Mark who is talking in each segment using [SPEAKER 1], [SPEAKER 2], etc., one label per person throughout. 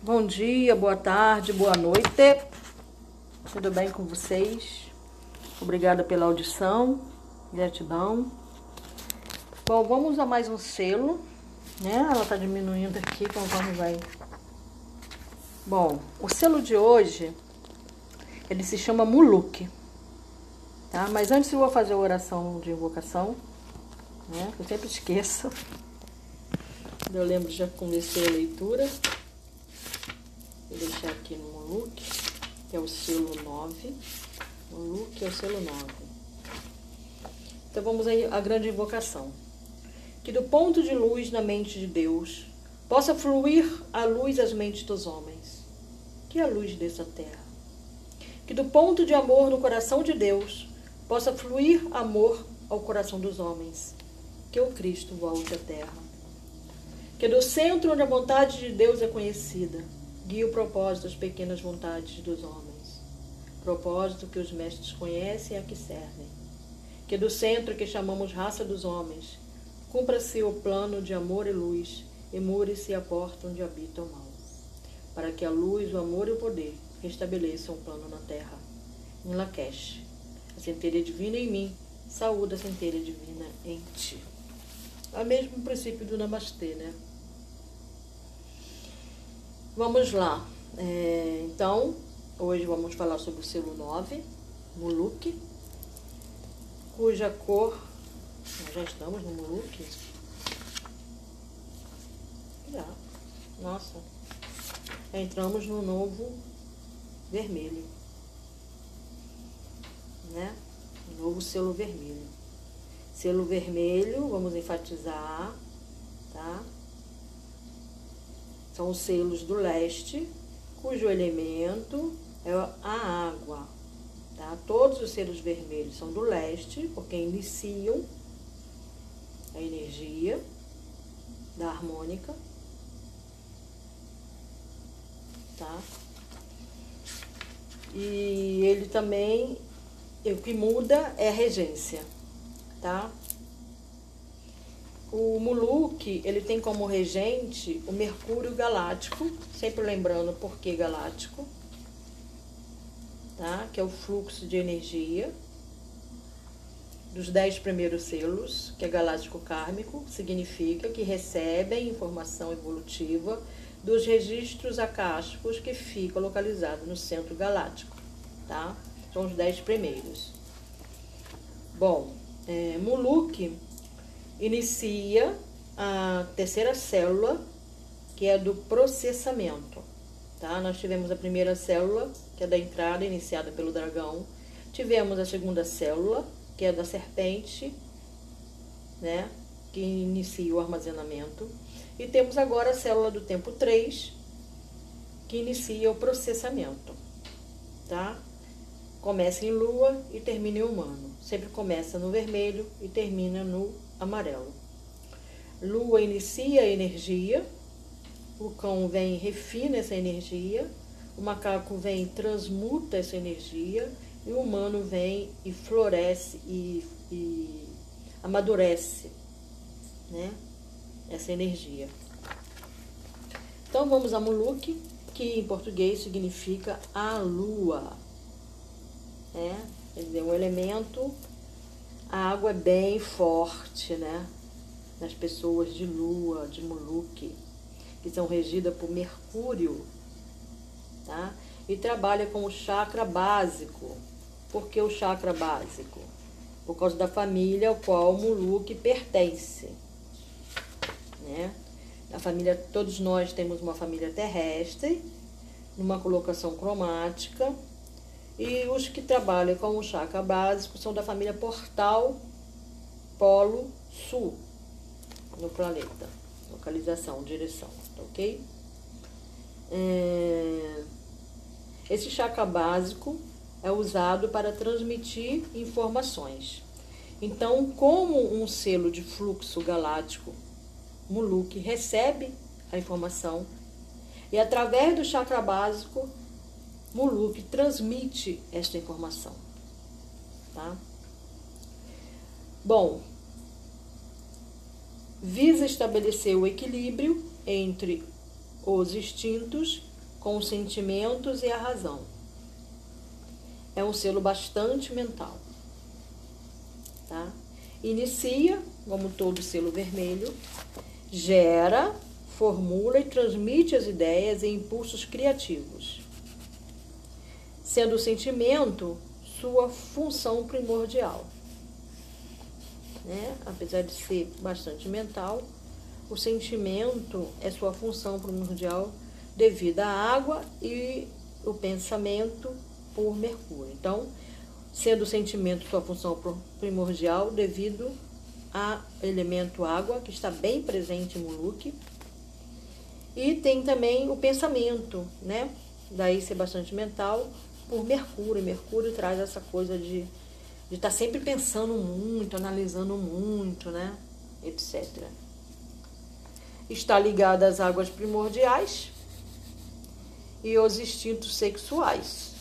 [SPEAKER 1] Bom dia, boa tarde, boa noite. Tudo bem com vocês? Obrigada pela audição. Gratidão. Bom, vamos a mais um selo, né? Ela tá diminuindo aqui conforme vai. Bom, o selo de hoje, ele se chama Muluk, tá? Mas antes eu vou fazer a oração de invocação, né? Eu sempre esqueço. Eu lembro, já comecei a leitura. Vou deixar aqui no Muluk, que é o selo 9. Muluk é o selo 9. Então vamos aí à grande invocação. Que do ponto de luz na mente de Deus possa fluir a luz às mentes dos homens, que é a luz dessa terra. Que do ponto de amor no coração de Deus possa fluir amor ao coração dos homens, que o Cristo volte à terra. Que do centro onde a vontade de Deus é conhecida, guie o propósito das pequenas vontades dos homens. Propósito que os mestres conhecem e a que servem. Que do centro que chamamos raça dos homens, cumpra-se o plano de amor e luz, e mure-se a porta onde habita o mal. Para que a luz, o amor e o poder restabeleçam o plano na terra. Em Lakesh, a centelha divina em mim, saúde a centelha divina em ti. É o mesmo princípio do Namastê, né? Vamos lá. É, então, hoje vamos falar sobre o selo 9, Muluk, cuja cor. Nós já estamos no Muluk? Já. Nossa. Entramos no novo vermelho. Né? Novo selo vermelho. Selo vermelho, vamos enfatizar, tá? São os selos do leste, cujo elemento é a água. Tá? Todos os selos vermelhos são do leste, porque iniciam a energia da harmônica. Tá? E ele também, o que muda é a regência, tá? O Muluk, ele tem como regente o Mercúrio Galáctico, sempre lembrando por que galáctico, tá? que é o fluxo de energia dos dez primeiros selos, que é galáctico kármico, significa que recebem informação evolutiva dos registros acásticos que ficam localizados no centro galáctico, tá? São os dez primeiros. Bom, é, Muluk inicia a terceira célula, que é do processamento. Tá? Nós tivemos a primeira célula, que é da entrada, iniciada pelo dragão. Tivemos a segunda célula, que é da serpente, né? que inicia o armazenamento. E temos agora a célula do tempo 3, que inicia o processamento. Tá? Começa em lua e termina em humano. Sempre começa no vermelho e termina no amarelo. Lua inicia a energia, o cão vem e refina essa energia, o macaco vem e transmuta essa energia, e o humano vem e floresce e, e amadurece né, essa energia. Então vamos a Muluk, que em português significa a lua. É, quer dizer, um elemento a água é bem forte, né? Nas pessoas de lua, de Muluque, que são regidas por Mercúrio, tá? E trabalha com o chakra básico. Por que o chakra básico? Por causa da família ao qual o Muluque pertence, né? A família, todos nós temos uma família terrestre, numa colocação cromática, e os que trabalham com o chakra básico são da família Portal Polo Sul no planeta. Localização, direção, tá ok? É... Esse chakra básico é usado para transmitir informações. Então, como um selo de fluxo galáctico, Muluk recebe a informação e através do chakra básico Muluk transmite esta informação. Tá? Bom, visa estabelecer o equilíbrio entre os instintos com os sentimentos e a razão. É um selo bastante mental. Tá? Inicia, como todo selo vermelho, gera, formula e transmite as ideias e impulsos criativos, sendo o sentimento sua função primordial. Né? Apesar de ser bastante mental, o sentimento é sua função primordial devido à água e o pensamento por Mercúrio. Então, sendo o sentimento sua função primordial devido ao elemento água, que está bem presente em Muluque. E tem também o pensamento, né? Daí ser bastante mental, por Mercúrio. Mercúrio traz essa coisa de estar tá sempre pensando muito, analisando muito, né? Etc. Está ligada às águas primordiais e os instintos sexuais,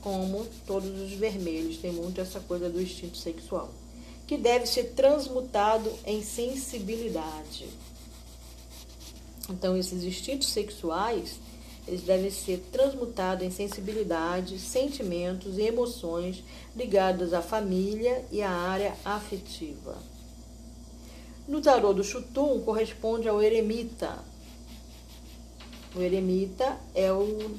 [SPEAKER 1] como todos os vermelhos, tem muito essa coisa do instinto sexual, que deve ser transmutado em sensibilidade. Então, esses instintos sexuais eles devem ser transmutados em sensibilidade, sentimentos e emoções ligados à família e à área afetiva. No tarô do Chutum corresponde ao eremita. O eremita é o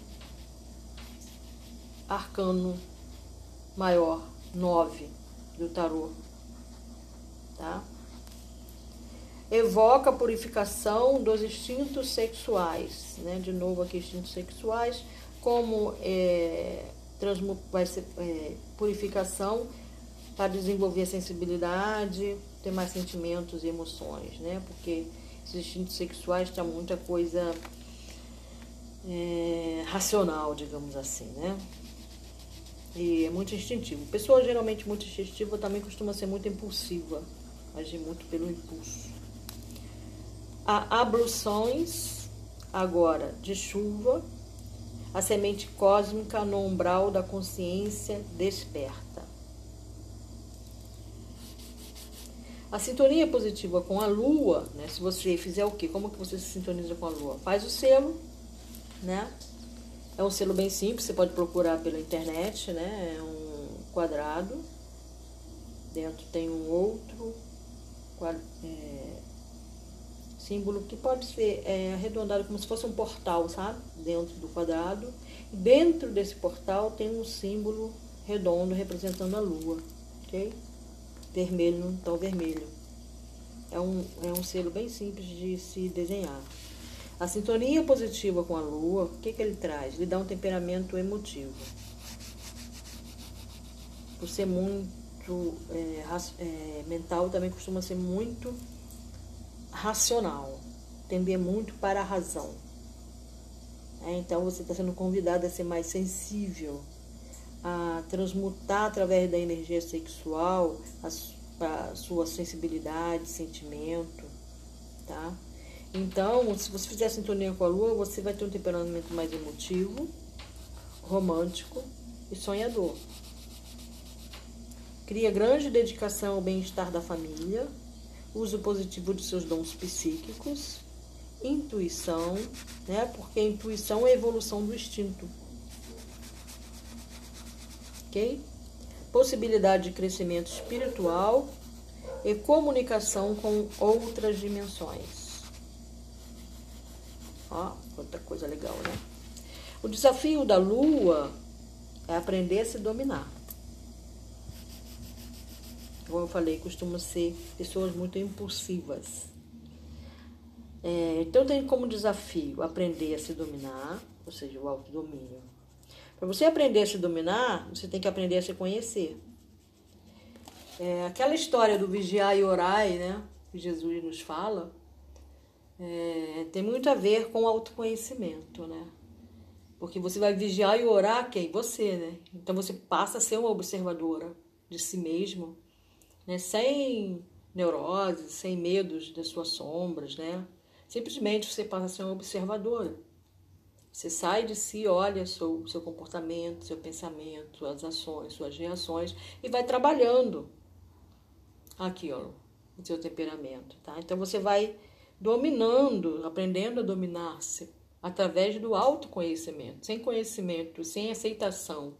[SPEAKER 1] arcano maior, 9 do tarô. Tá? Evoca a purificação dos instintos sexuais, né? De novo aqui instintos sexuais, como é, vai ser é, purificação para desenvolver a sensibilidade, ter mais sentimentos e emoções, né? Porque esses instintos sexuais têm muita coisa é, racional, digamos assim, né? E é muito instintivo. Pessoa geralmente muito instintiva também costuma ser muito impulsiva, agir muito pelo impulso a abluções agora de chuva, a semente cósmica no umbral da consciência desperta. A sintonia positiva com a lua, né? Se você fizer o quê? Como que você se sintoniza com a lua? Faz o selo, né? É um selo bem simples, você pode procurar pela internet, né? É um quadrado. Dentro tem um outro é, símbolo que pode ser é, arredondado como se fosse um portal, sabe? Dentro do quadrado. Dentro desse portal tem um símbolo redondo representando a lua, ok? Vermelho no vermelho. É um, é um selo bem simples de se desenhar. A sintonia positiva com a lua, o que, que ele traz? Ele dá um temperamento emotivo. Por ser muito é, é, mental, também costuma ser muito racional, tender muito para a razão. É, então você está sendo convidado a ser mais sensível, a transmutar através da energia sexual a, a sua sensibilidade, sentimento, tá? Então, se você fizer sintonia com a lua, você vai ter um temperamento mais emotivo, romântico e sonhador. Cria grande dedicação ao bem-estar da família, uso positivo de seus dons psíquicos, intuição, né? Porque a intuição é a evolução do instinto. Ok? Possibilidade de crescimento espiritual e comunicação com outras dimensões. Ó, outra coisa legal, né? O desafio da lua é aprender a se dominar como eu falei, costumam ser pessoas muito impulsivas. É, então tem como desafio aprender a se dominar, ou seja, o autodomínio. Para você aprender a se dominar, você tem que aprender a se conhecer. É, aquela história do vigiar e orar, né, que Jesus nos fala, é, tem muito a ver com o autoconhecimento, né? Porque você vai vigiar e orar quem? Você, né? Então você passa a ser uma observadora de si mesmo né? sem neuroses, sem medos das suas sombras, né? Simplesmente você passa a ser uma observadora. Você sai de si, olha seu, seu comportamento, seu pensamento, suas ações, suas reações e vai trabalhando aquilo, o seu temperamento, tá? Então você vai dominando, aprendendo a dominar-se, através do autoconhecimento. Sem conhecimento, sem aceitação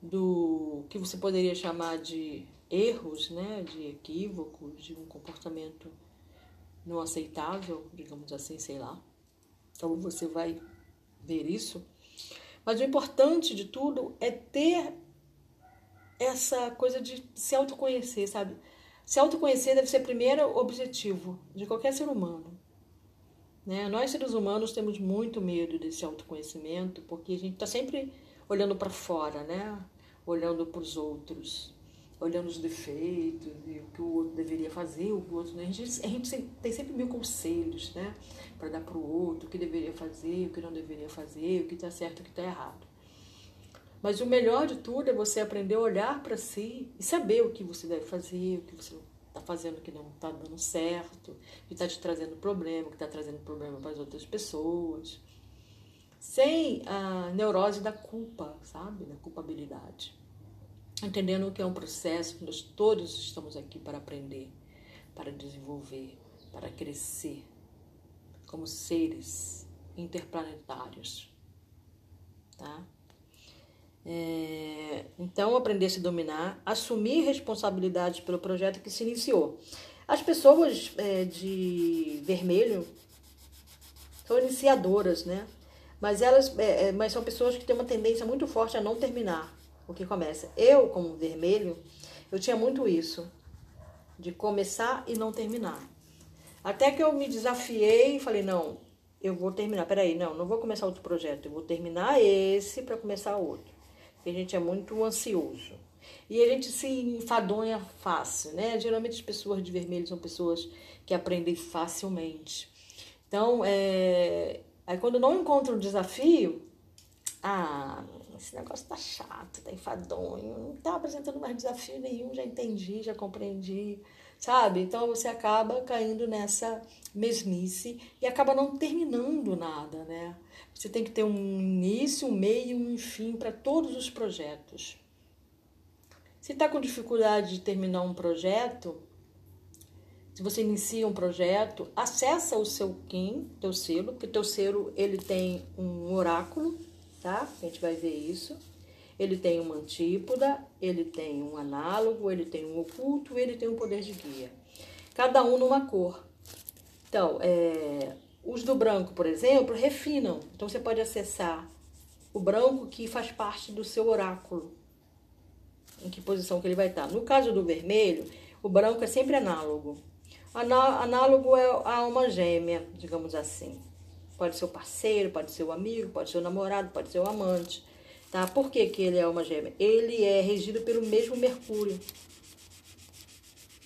[SPEAKER 1] do que você poderia chamar de erros, né, de equívocos, de um comportamento não aceitável, digamos assim, sei lá. Então você vai ver isso. Mas o importante de tudo é ter essa coisa de se autoconhecer, sabe? Se autoconhecer deve ser o primeiro objetivo de qualquer ser humano. Né? Nós, seres humanos, temos muito medo desse autoconhecimento, porque a gente está sempre olhando para fora, né? olhando para os outros, olhando os defeitos e o que o outro deveria fazer, o que o outro. Né? A, gente, a gente tem sempre mil conselhos né? para dar para o outro, o que deveria fazer, o que não deveria fazer, o que está certo e o que está errado. Mas o melhor de tudo é você aprender a olhar para si e saber o que você deve fazer, o que você está fazendo que não está dando certo, que está te trazendo problema, que está trazendo problema para as outras pessoas. Sem a neurose da culpa, sabe? Da culpabilidade. Entendendo que é um processo que nós todos estamos aqui para aprender, para desenvolver, para crescer como seres interplanetários. Tá? É, então, aprender a se dominar, assumir responsabilidade pelo projeto que se iniciou. As pessoas é, de vermelho são iniciadoras, né? Mas elas, é, é, mas são pessoas que têm uma tendência muito forte a não terminar o que começa. Eu, como vermelho, eu tinha muito isso de começar e não terminar. Até que eu me desafiei e falei não, eu vou terminar. Peraí, não, não vou começar outro projeto. Eu vou terminar esse para começar outro que a gente é muito ansioso. E a gente se enfadonha fácil, né? Geralmente as pessoas de vermelho são pessoas que aprendem facilmente. Então, é... aí quando não encontram um desafio, ah, esse negócio tá chato, tá enfadonho, não tá apresentando mais desafio nenhum, já entendi, já compreendi, sabe? Então você acaba caindo nessa mesmice e acaba não terminando nada, né? Você tem que ter um início, um meio e um fim para todos os projetos. Se está com dificuldade de terminar um projeto, se você inicia um projeto, acessa o seu KIM, teu selo, porque teu selo ele tem um oráculo, tá? A gente vai ver isso. Ele tem uma antípoda, ele tem um análogo, ele tem um oculto, ele tem um poder de guia. Cada um numa cor. Então, é, os do branco, por exemplo, refinam. Então você pode acessar o branco que faz parte do seu oráculo. Em que posição que ele vai estar. No caso do vermelho, o branco é sempre análogo. Análogo é a alma gêmea, digamos assim. Pode ser o parceiro, pode ser o amigo, pode ser o namorado, pode ser o amante. Tá? Por que, que ele é alma gêmea? Ele é regido pelo mesmo Mercúrio.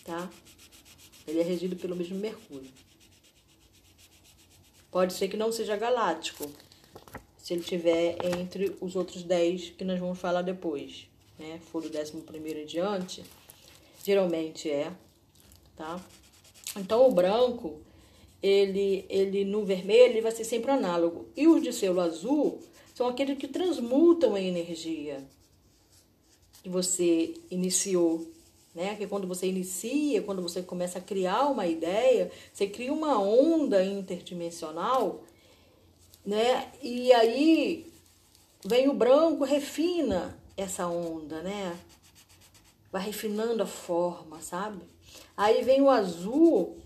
[SPEAKER 1] Tá? Ele é regido pelo mesmo Mercúrio. Pode ser que não seja galáctico, se ele tiver entre os outros 10 que nós vamos falar depois, né? For do 11 primeiro em diante, geralmente é, tá? Então o branco, ele, ele no vermelho, ele vai ser sempre análogo. E os de selo azul são aqueles que transmutam a energia que você iniciou né? Que quando você inicia, quando você começa a criar uma ideia, você cria uma onda interdimensional, né? E aí vem o branco, refina essa onda, né? Vai refinando a forma, sabe? Aí vem o azul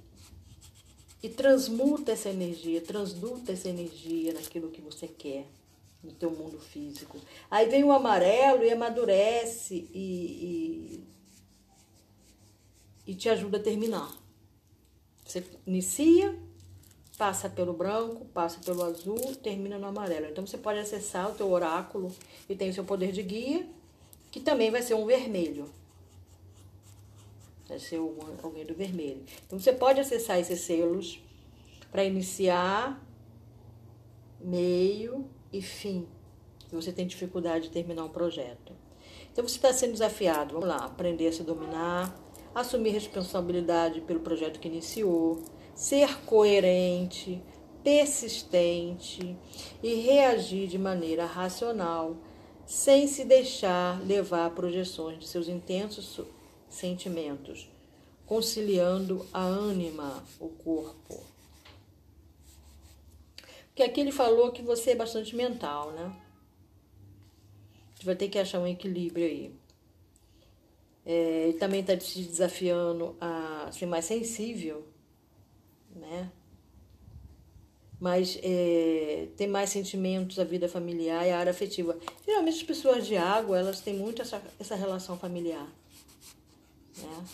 [SPEAKER 1] e transmuta essa energia, transduta essa energia naquilo que você quer no teu mundo físico. Aí vem o amarelo e amadurece e, e e te ajuda a terminar. Você inicia, passa pelo branco, passa pelo azul, termina no amarelo. Então você pode acessar o teu oráculo e tem o seu poder de guia, que também vai ser um vermelho. Vai ser alguém do vermelho. Então você pode acessar esses selos para iniciar, meio e fim. Se você tem dificuldade de terminar um projeto. Então você está sendo desafiado, vamos lá, aprender a se dominar, assumir responsabilidade pelo projeto que iniciou, ser coerente, persistente e reagir de maneira racional, sem se deixar levar a projeções de seus intensos sentimentos, conciliando a ânima, o corpo. Porque aqui ele falou que você é bastante mental, né? Você vai ter que achar um equilíbrio aí. É, ele também está te desafiando a ser mais sensível, né? Mas é, mais sentimentos, a vida familiar e a área afetiva. Geralmente as pessoas de água, elas têm muito essa, essa relação familiar. Né?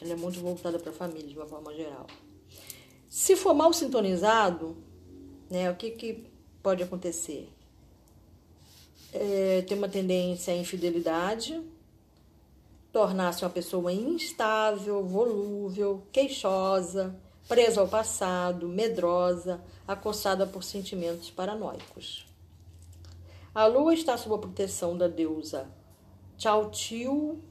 [SPEAKER 1] Ela é muito voltada para a família, de uma forma geral. Se for mal sintonizado, né, o que, que pode acontecer? É, ter uma tendência à infidelidade, tornar-se uma pessoa instável, volúvel, queixosa, presa ao passado, medrosa, acossada por sentimentos paranoicos. A lua está sob a proteção da deusa Chautiu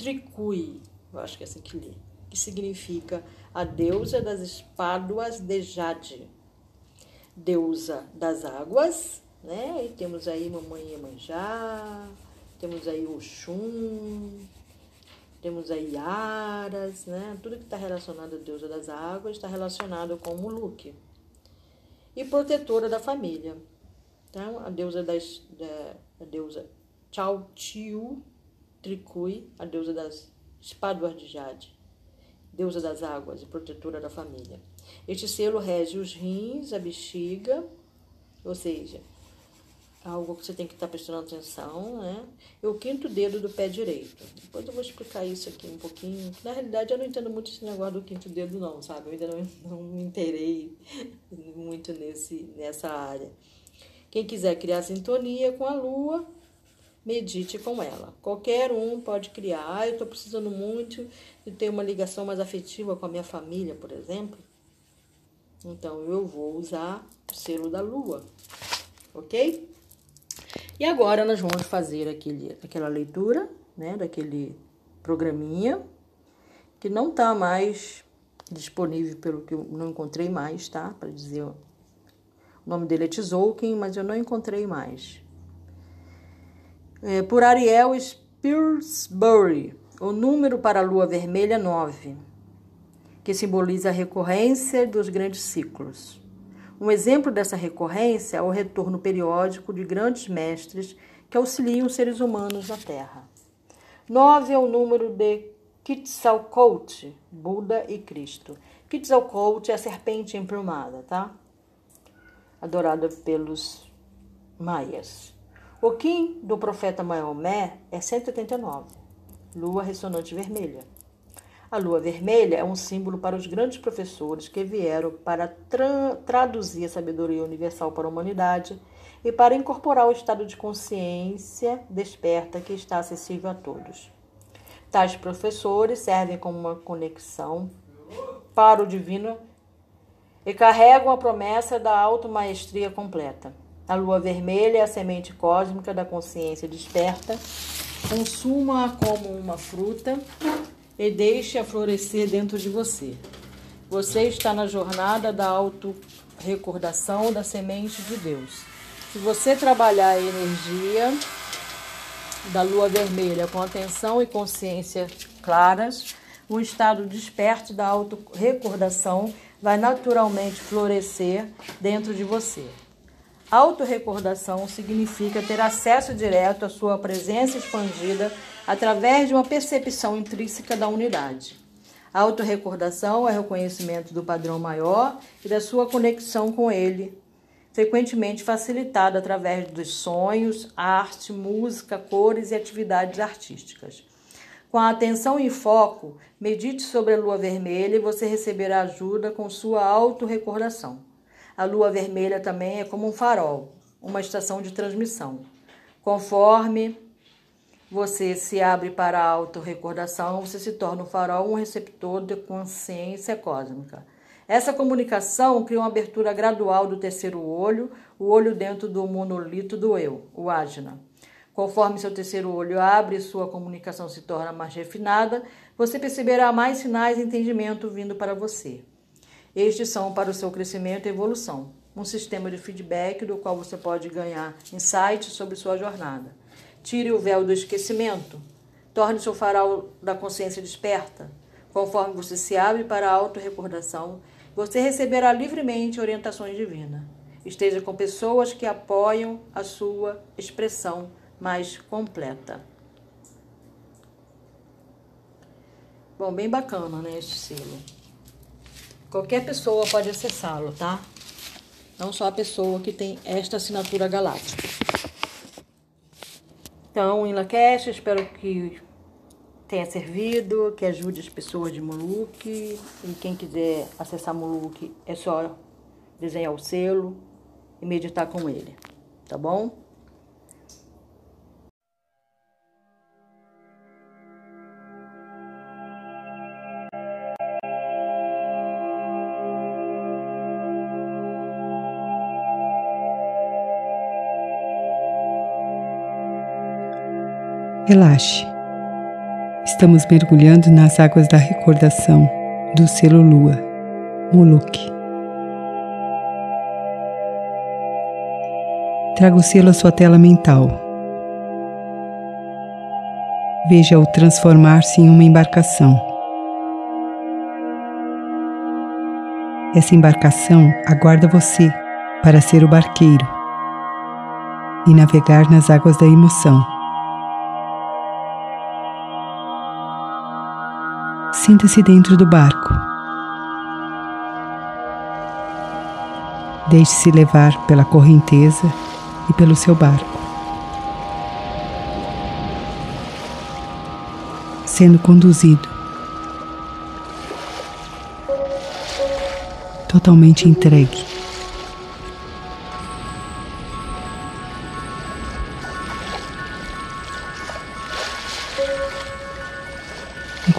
[SPEAKER 1] Tricui, eu acho que é assim que lê, que significa a deusa das espáduas de Jade, deusa das águas, né? E temos aí Mamãe Iemanjá, temos aí Oxum, temos aí Aras, né? Tudo que está relacionado à deusa das águas está relacionado com Muluque. E protetora da família. Então, a deusa das da, a deusa Chau Tiu Tricui, a deusa das espáduas de Jade deusa das águas e protetora da família. Este selo rege os rins, a bexiga, ou seja, algo que você tem que estar prestando atenção, né? E o quinto dedo do pé direito. Depois eu vou explicar isso aqui um pouquinho. Na realidade, eu não entendo muito esse negócio do quinto dedo, não, sabe? Eu ainda não, não me interei muito nesse, nessa área. Quem quiser criar sintonia com a lua, medite com ela. Qualquer um pode criar. Ah, eu estou precisando muito de ter uma ligação mais afetiva com a minha família, por exemplo. Então eu vou usar o selo da lua, ok? E agora nós vamos fazer aquele, aquela leitura, né, daquele programinha que não está mais disponível pelo que eu não encontrei mais, tá? Para dizer o nome dele é Tzolk'in, mas eu não encontrei mais é, por Ariel Spilsbury, o número para a lua vermelha 9, que simboliza a recorrência dos grandes ciclos. Um exemplo dessa recorrência é o retorno periódico de grandes mestres que auxiliam os seres humanos na Terra. 9 é o número de Quetzalcoatl, Buda e Cristo. Quetzalcoatl é a serpente emplumada, tá? Adorada pelos maias. O Kim do profeta Maomé é 189, lua ressonante vermelha. A lua vermelha é um símbolo para os grandes professores que vieram para tra traduzir a sabedoria universal para a humanidade e para incorporar o estado de consciência desperta que está acessível a todos. Tais professores servem como uma conexão para o divino e carregam a promessa da automaestria completa. A lua vermelha é a semente cósmica da consciência desperta. Consuma-a como uma fruta e deixe-a florescer dentro de você. Você está na jornada da auto-recordação da semente de Deus. Se você trabalhar a energia da lua vermelha com atenção e consciência claras, um estado desperto da auto-recordação vai naturalmente florescer dentro de você. Autorrecordação significa ter acesso direto à sua presença expandida através de uma percepção intrínseca da unidade. A autorrecordação é reconhecimento do padrão maior e da sua conexão com ele, frequentemente facilitada através dos sonhos, arte, música, cores e atividades artísticas. Com a atenção em foco, medite sobre a lua vermelha e você receberá ajuda com sua autorrecordação. A lua vermelha também é como um farol, uma estação de transmissão. Conforme você se abre para a autorrecordação, você se torna um farol, um receptor de consciência cósmica. Essa comunicação cria uma abertura gradual do terceiro olho, o olho dentro do monolito do eu, o ajna. Conforme seu terceiro olho abre e sua comunicação se torna mais refinada, você perceberá mais sinais de entendimento vindo para você. Estes são para o seu crescimento e evolução. Um sistema de feedback do qual você pode ganhar insights sobre sua jornada. Tire o véu do esquecimento. Torne seu farol da consciência desperta. Conforme você se abre para a autorrecordação, Você receberá livremente orientações divinas. Esteja com pessoas que apoiam a sua expressão mais completa. Bom, bem bacana, né, este selo. Qualquer pessoa pode acessá-lo, tá? Não só a pessoa que tem esta assinatura galáctica. Então, Lakesh, espero que tenha servido, que ajude as pessoas de Moluque. E quem quiser acessar Moluque, é só desenhar o selo e meditar com ele, tá bom?
[SPEAKER 2] Relaxe. Estamos mergulhando nas águas da recordação do selo Lua, Moloch. Traga o selo à sua tela mental. Veja-o transformar-se em uma embarcação. Essa embarcação aguarda você para ser o barqueiro e navegar nas águas da emoção. Sinta-se dentro do barco. Deixe-se levar pela correnteza e pelo seu barco. Sendo conduzido. Totalmente entregue.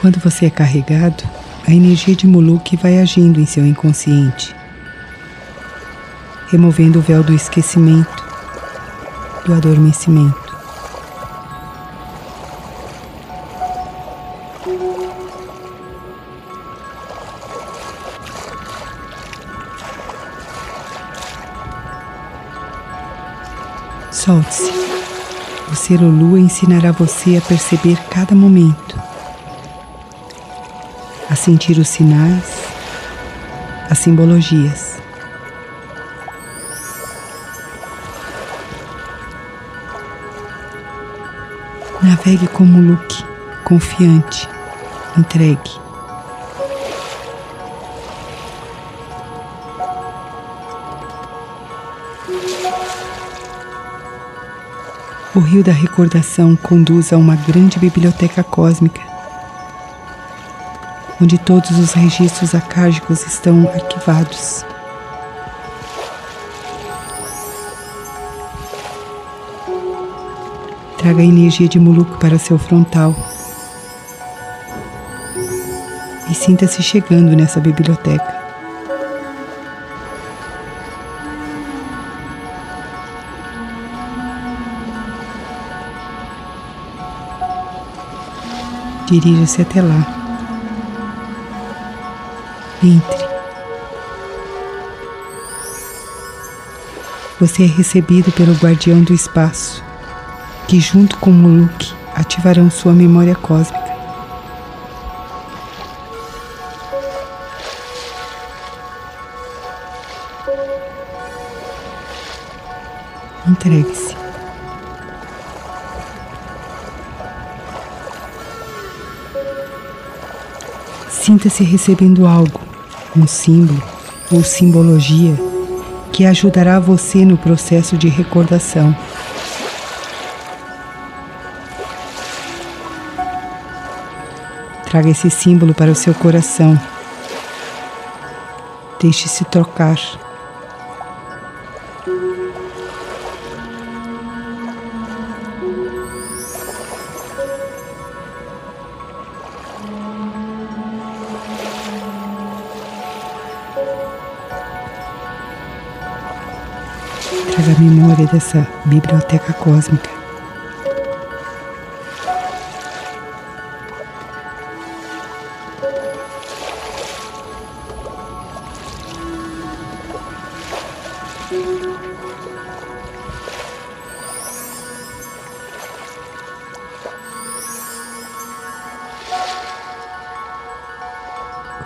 [SPEAKER 2] Enquanto você é carregado, a energia de Muluk vai agindo em seu inconsciente, removendo o véu do esquecimento, do adormecimento. Solte-se. O ser Lua ensinará você a perceber cada momento sentir os sinais, as simbologias. Navegue como Luke, confiante, entregue. O rio da recordação conduz a uma grande biblioteca cósmica onde todos os registros acágicos estão arquivados. Traga a energia de Muluco para seu frontal e sinta-se chegando nessa biblioteca. Dirija-se até lá. Entre. Você é recebido pelo guardião do espaço, que junto com Muluk ativarão sua memória cósmica. Entregue-se. Sinta-se recebendo algo um símbolo ou simbologia que ajudará você no processo de recordação. Traga esse símbolo para o seu coração. Deixe-se trocar. Traga a memória dessa biblioteca cósmica.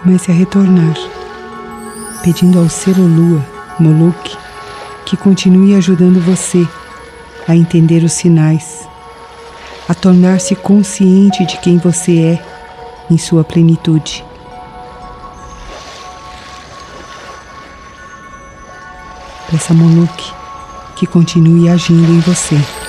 [SPEAKER 2] Comece a retornar pedindo ao selo Lua, Moloch, que continue ajudando você a entender os sinais, a tornar-se consciente de quem você é em sua plenitude. Peça a Moloch que continue agindo em você.